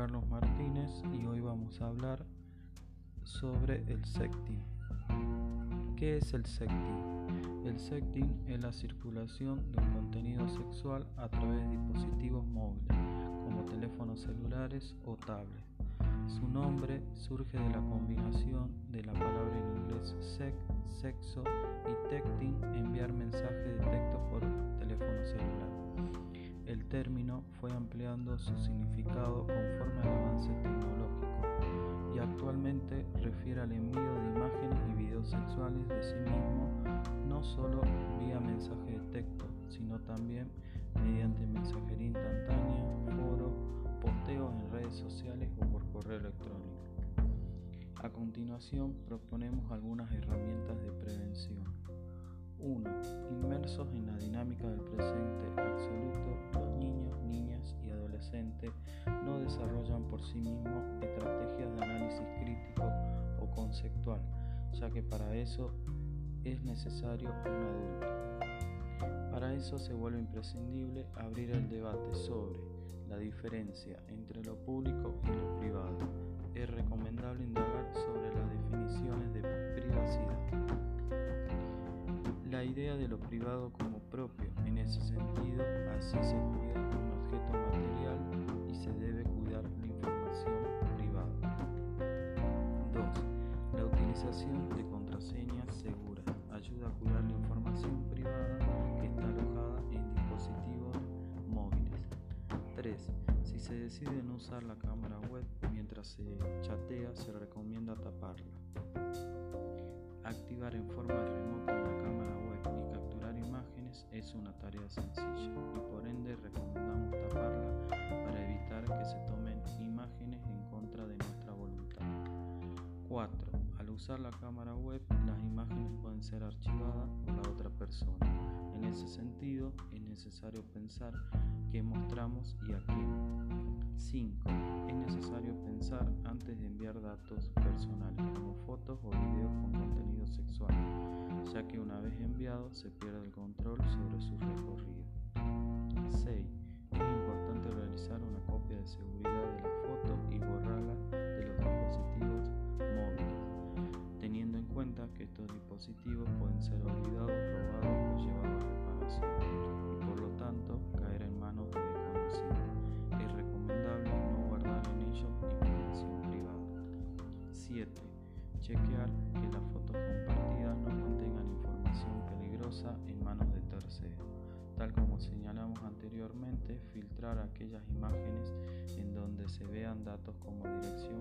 Carlos Martínez y hoy vamos a hablar sobre el sexting. ¿Qué es el sexting? El sexting es la circulación de un contenido sexual a través de dispositivos móviles como teléfonos celulares o tablets. Su nombre surge de la combinación de la palabra en inglés sex, sexo y texting, enviar mensajes de texto su significado conforme al avance tecnológico y actualmente refiere al envío de imágenes y videos sexuales de sí mismo no solo vía mensaje de texto, sino también mediante mensajería instantánea, foro, posteo en redes sociales o por correo electrónico. A continuación proponemos algunas herramientas de prevención. 1. Inmersos en la dinámica del presente ya que para eso es necesario un adulto. Para eso se vuelve imprescindible abrir el debate sobre la diferencia entre lo público y lo privado. Es recomendable indagar sobre las definiciones de privacidad la idea de lo privado como propio. En ese sentido, así se utilización de contraseñas seguras ayuda a cuidar la información privada que está alojada en dispositivos móviles. 3. Si se decide no usar la cámara web mientras se chatea, se recomienda taparla. Activar en forma remota la cámara web y capturar imágenes es una tarea sencilla y por ende recomendamos taparla para evitar que se tomen imágenes en contra de nuestra voluntad. 4. Usar la cámara web, las imágenes pueden ser archivadas por la otra persona. En ese sentido, es necesario pensar qué mostramos y a quién. 5. Es necesario pensar antes de enviar datos personales como fotos o videos con contenido sexual, ya que una vez enviado se pierde el control sobre su recorrido. 6. Dispositivos pueden ser olvidados, robados o llevados a reparación y por lo tanto caer en manos de desconocidos. Es recomendable no guardar en ellos información privada. 7. Chequear que las fotos compartidas no contengan información peligrosa en manos de terceros. Tal como señalamos anteriormente, filtrar aquellas imágenes en donde se vean datos como dirección